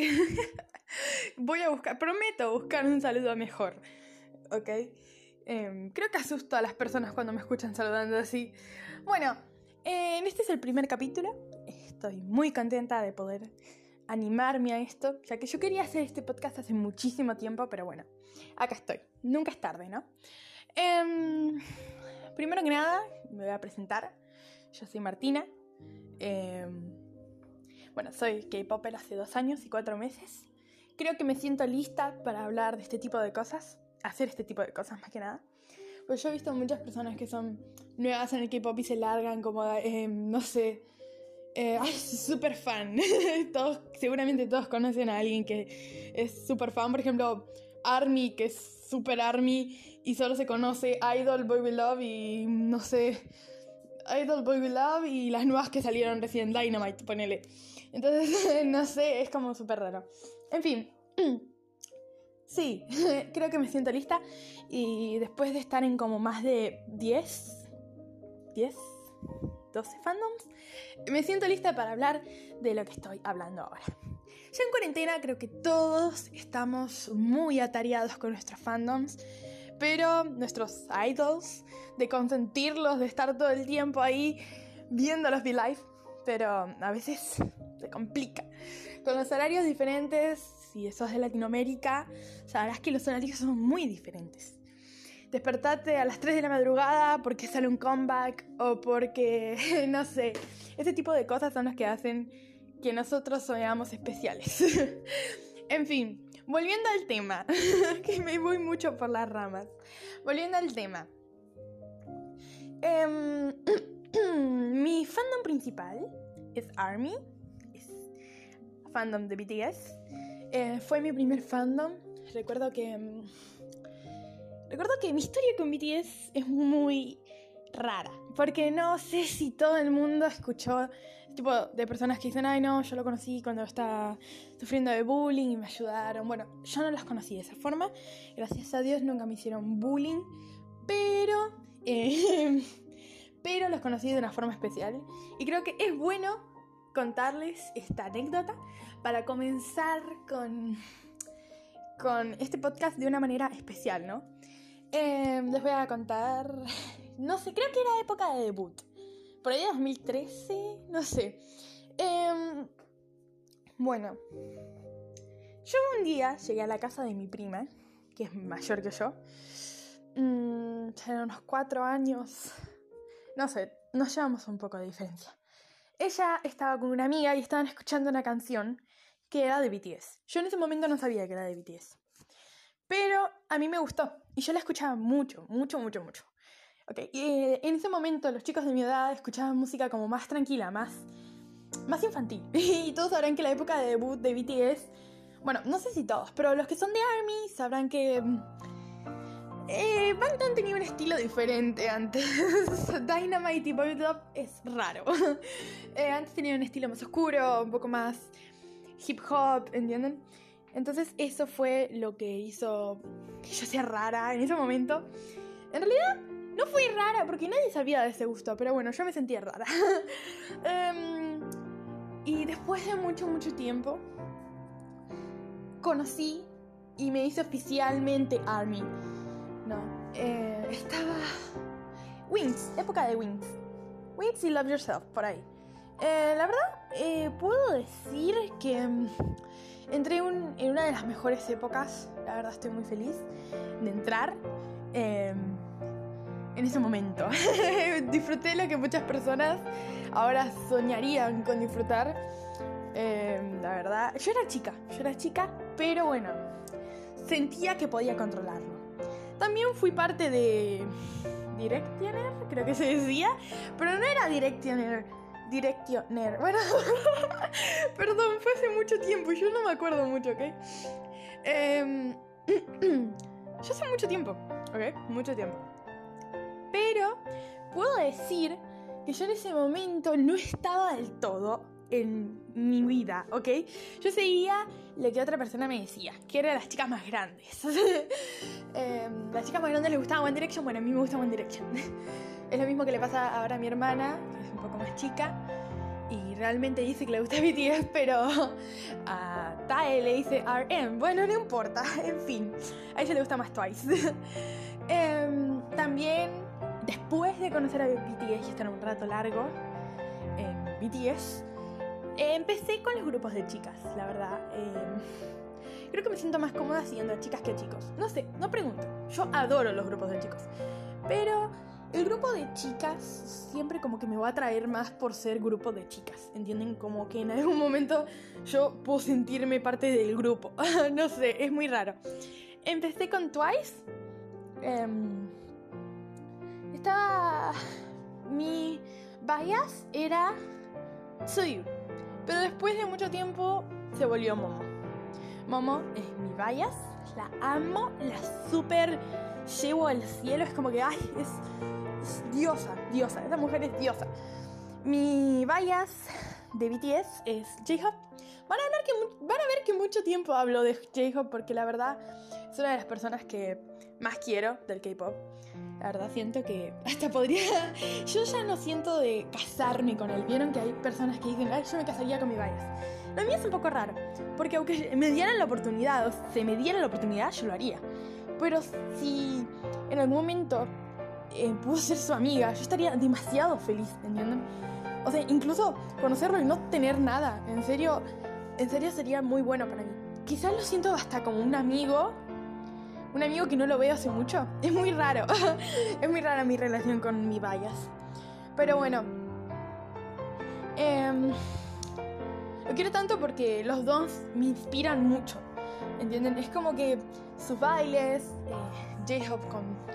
Voy a buscar, prometo buscar un saludo mejor. ¿Ok? Em, creo que asusto a las personas cuando me escuchan saludando así. Bueno, eh, este es el primer capítulo. Estoy muy contenta de poder animarme a esto, ya que yo quería hacer este podcast hace muchísimo tiempo, pero bueno, acá estoy. Nunca es tarde, ¿no? Em, primero que nada, me voy a presentar. Yo soy Martina. Em, bueno, soy K-Popper hace dos años y cuatro meses. Creo que me siento lista para hablar de este tipo de cosas, hacer este tipo de cosas más que nada. Pues yo he visto muchas personas que son nuevas en el K-pop y se largan como, eh, no sé, eh, ay, súper fan. todos, seguramente todos conocen a alguien que es súper fan. Por ejemplo, Army, que es super Army y solo se conoce Idol, Boy We Love y no sé, Idol, Boy We Love y las nuevas que salieron recién, Dynamite, ponele. Entonces, no sé, es como súper raro. En fin. Sí, creo que me siento lista y después de estar en como más de 10, 10, 12 fandoms, me siento lista para hablar de lo que estoy hablando ahora. Ya en cuarentena creo que todos estamos muy atareados con nuestros fandoms, pero nuestros idols, de consentirlos, de estar todo el tiempo ahí viéndolos be live, pero a veces se complica. Con los horarios diferentes, si sos de Latinoamérica, sabrás que los horarios son muy diferentes. Despertate a las 3 de la madrugada porque sale un comeback o porque, no sé, ese tipo de cosas son las que hacen que nosotros seamos especiales. en fin, volviendo al tema, que me voy mucho por las ramas. Volviendo al tema. Em, mi fandom principal es Army, fandom de BTS. Eh, fue mi primer fandom. Recuerdo que. Mm, recuerdo que mi historia con BTS es muy rara. Porque no sé si todo el mundo escuchó. Tipo de personas que dicen, ay no, yo lo conocí cuando estaba sufriendo de bullying y me ayudaron. Bueno, yo no los conocí de esa forma. Gracias a Dios nunca me hicieron bullying. Pero. Eh, pero los conocí de una forma especial. Y creo que es bueno contarles esta anécdota para comenzar con, con este podcast de una manera especial, ¿no? Em, les voy a contar, no sé, creo que era época de debut, por ahí 2013, no sé. Em, bueno, yo un día llegué a la casa de mi prima, que es mayor que yo, mmm, unos cuatro años, no sé, nos llevamos un poco de diferencia ella estaba con una amiga y estaban escuchando una canción que era de BTS. Yo en ese momento no sabía que era de BTS. Pero a mí me gustó y yo la escuchaba mucho, mucho, mucho, mucho. Ok, y en ese momento los chicos de mi edad escuchaban música como más tranquila, más, más infantil. y todos sabrán que la época de debut de BTS, bueno, no sé si todos, pero los que son de ARMY sabrán que mm, eh, Bangtan tenía un estilo diferente antes. Dynamite y Boy Love es raro. Eh, antes tenía un estilo más oscuro, un poco más hip hop, ¿entienden? Entonces eso fue lo que hizo que yo sea rara en ese momento. En realidad no fui rara porque nadie sabía de ese gusto, pero bueno, yo me sentía rara. Em, y después de mucho, mucho tiempo, conocí y me hice oficialmente Army. No, eh, estaba. Wings, época de Wings. Wings y Love Yourself, por ahí. Eh, la verdad, eh, puedo decir que mm, entré en una de las mejores épocas. La verdad, estoy muy feliz de entrar em, en ese momento. Disfruté lo que muchas personas ahora soñarían con disfrutar. Em, la verdad, yo era chica, yo era chica, pero bueno, sentía que podía controlarlo. También fui parte de Directioner, creo que se decía, pero no era Directioner. Directioner. Bueno, perdón, fue hace mucho tiempo yo no me acuerdo mucho, ¿ok? Eh, yo hace mucho tiempo, ¿ok? Mucho tiempo. Pero puedo decir que yo en ese momento no estaba del todo en mi vida, ¿ok? Yo seguía lo que otra persona me decía, que eran las chicas más grandes. eh, las chicas más grandes les gustaba One Direction, bueno, a mí me gusta One Direction. es lo mismo que le pasa ahora a mi hermana, que es un poco más chica. Y realmente dice que le gusta BTS, pero a Tae le dice RM. Bueno, no importa, en fin, a ella le gusta más Twice. Em, también, después de conocer a BTS y estar un rato largo en BTS, empecé con los grupos de chicas, la verdad. Em, creo que me siento más cómoda siguiendo a chicas que a chicos. No sé, no pregunto. Yo adoro los grupos de chicos. Pero el grupo de chicas siempre como que me va a atraer más por ser grupo de chicas. ¿Entienden? Como que en algún momento yo puedo sentirme parte del grupo. no sé, es muy raro. Empecé con Twice. Em, estaba... Mi bias era Tsuyu. Pero después de mucho tiempo se volvió Momo. Momo es mi bias. La amo, la super llevo al cielo. Es como que, ay, es diosa, diosa, esa mujer es diosa. Mi bias de BTS es J-Hope. Van a, hablar que, van a ver que mucho tiempo hablo de J-Hope porque la verdad es una de las personas que más quiero del K-Pop. La verdad siento que hasta podría... Yo ya no siento de casarme con él. Vieron que hay personas que dicen, ay, yo me casaría con mi bias. Lo mío es un poco raro, porque aunque me dieran la oportunidad, o se me diera la oportunidad, yo lo haría. Pero si en algún momento eh, pudo ser su amiga, yo estaría demasiado feliz, ¿entienden? O sea, incluso conocerlo y no tener nada, en serio, en serio sería muy bueno para mí. Quizás lo siento hasta como un amigo, un amigo que no lo veo hace mucho. Es muy raro, es muy rara mi relación con mi bias. Pero bueno, em, lo quiero tanto porque los dos me inspiran mucho, ¿entienden? Es como que sus bailes, eh, J-Hope con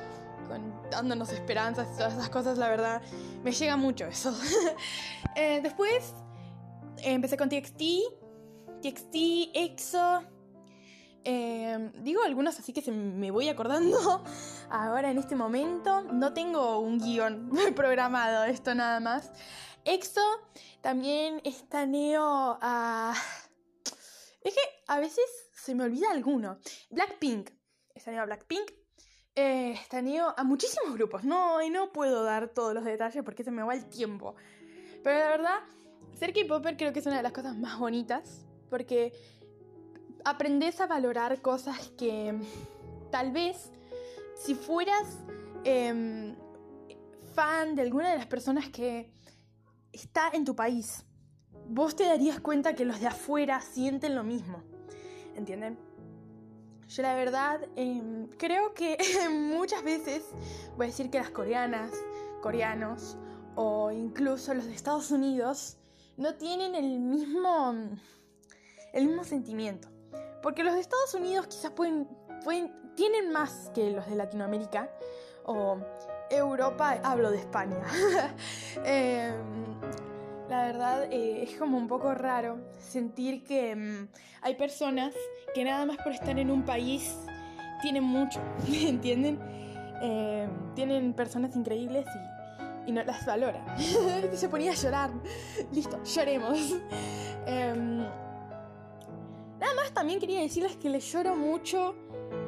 dándonos esperanzas y todas esas cosas, la verdad, me llega mucho eso. Eh, después empecé con TXT, TXT, EXO. Em, digo algunos así que se me voy acordando ahora en este momento. No tengo un guion programado, esto nada más. EXO también estaneo a... Es que a veces se me olvida alguno. Blackpink. Estaneo a Blackpink eh, a muchísimos grupos. No, y no puedo dar todos los detalles porque se me va el tiempo. Pero la verdad, ser K-Popper creo que es una de las cosas más bonitas. Porque aprendes a valorar cosas que tal vez si fueras em, fan de alguna de las personas que está en tu país, vos te darías cuenta que los de afuera sienten lo mismo. ¿Entienden? Yo la verdad em, creo que muchas veces voy a decir que las coreanas, coreanos o incluso los de Estados Unidos no tienen el mismo, el mismo sentimiento. Porque los de Estados Unidos quizás pueden, tienen más que los de Latinoamérica o Europa, hablo de España. Em, la verdad eh, es como un poco raro sentir que mm, hay personas que nada más por estar en un país tienen mucho, ¿entienden? Eh, tienen personas increíbles y, no las valoran. Se ponía a llorar. Listo, lloremos. Em, nada más también quería decirles que les lloro mucho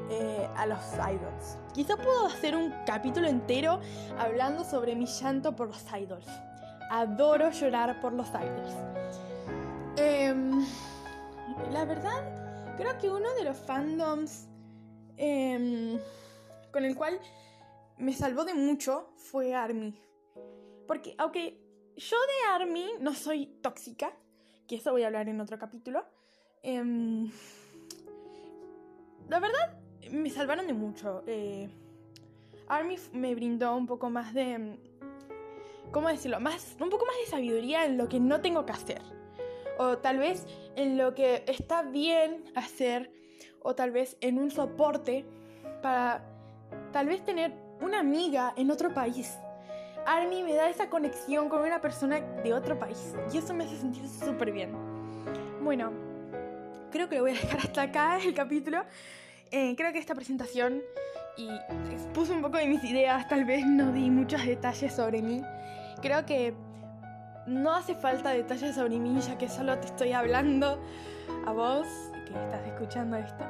eh, a los idols. Quizá puedo hacer un capítulo entero hablando sobre mi llanto por los idols adoro llorar por los idols. Em, la verdad, creo que uno de los fandoms em, con el cual me salvó de mucho fue Army. Porque aunque yo de Army no soy tóxica, que eso voy a hablar en otro capítulo, em, la verdad me salvaron de mucho. Eh, Army me brindó un poco más de ¿cómo decirlo? Más, un poco más de sabiduría en lo que no tengo que hacer. O tal vez en lo que está bien hacer. O tal vez en un soporte para tal vez tener una amiga en otro país. Army me da esa conexión con una persona de otro país. Y eso me hace sentir súper bien. Bueno, creo que lo voy a dejar hasta acá el capítulo. Eh, creo que esta presentación y puse un poco de mis ideas, tal vez no di muchos detalles sobre mí. Creo que no hace falta detalles sobre mí, ya que solo te estoy hablando a vos que estás escuchando esto.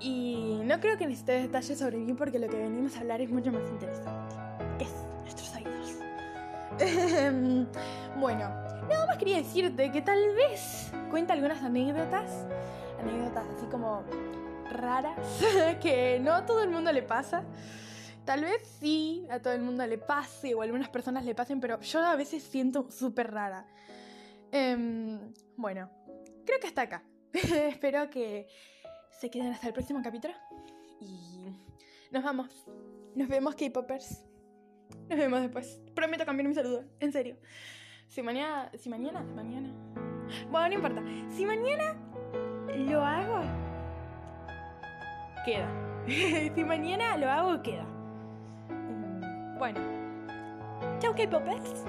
Y no creo que necesites detalles sobre mí porque lo que venimos a hablar es mucho más interesante, que es nuestros idols. bueno, Nada más quería decirte que tal vez cuenta algunas anécdotas, anécdotas así como raras, que no a todo el mundo le pasa. Tal vez sí, a todo el mundo le pase o a algunas personas le pasen, pero yo a veces siento súper rara. Em, bueno, creo que hasta acá. Espero que se queden hasta el próximo capítulo. Y nos vamos. Nos vemos, K-Poppers. Nos vemos después. Prometo cambiar mi saludo, en serio. Si mañana. Si mañana. Mañana. Bueno, no importa. Si mañana lo hago. Queda. si mañana lo hago, queda. Bueno. Chau, K-Poppers.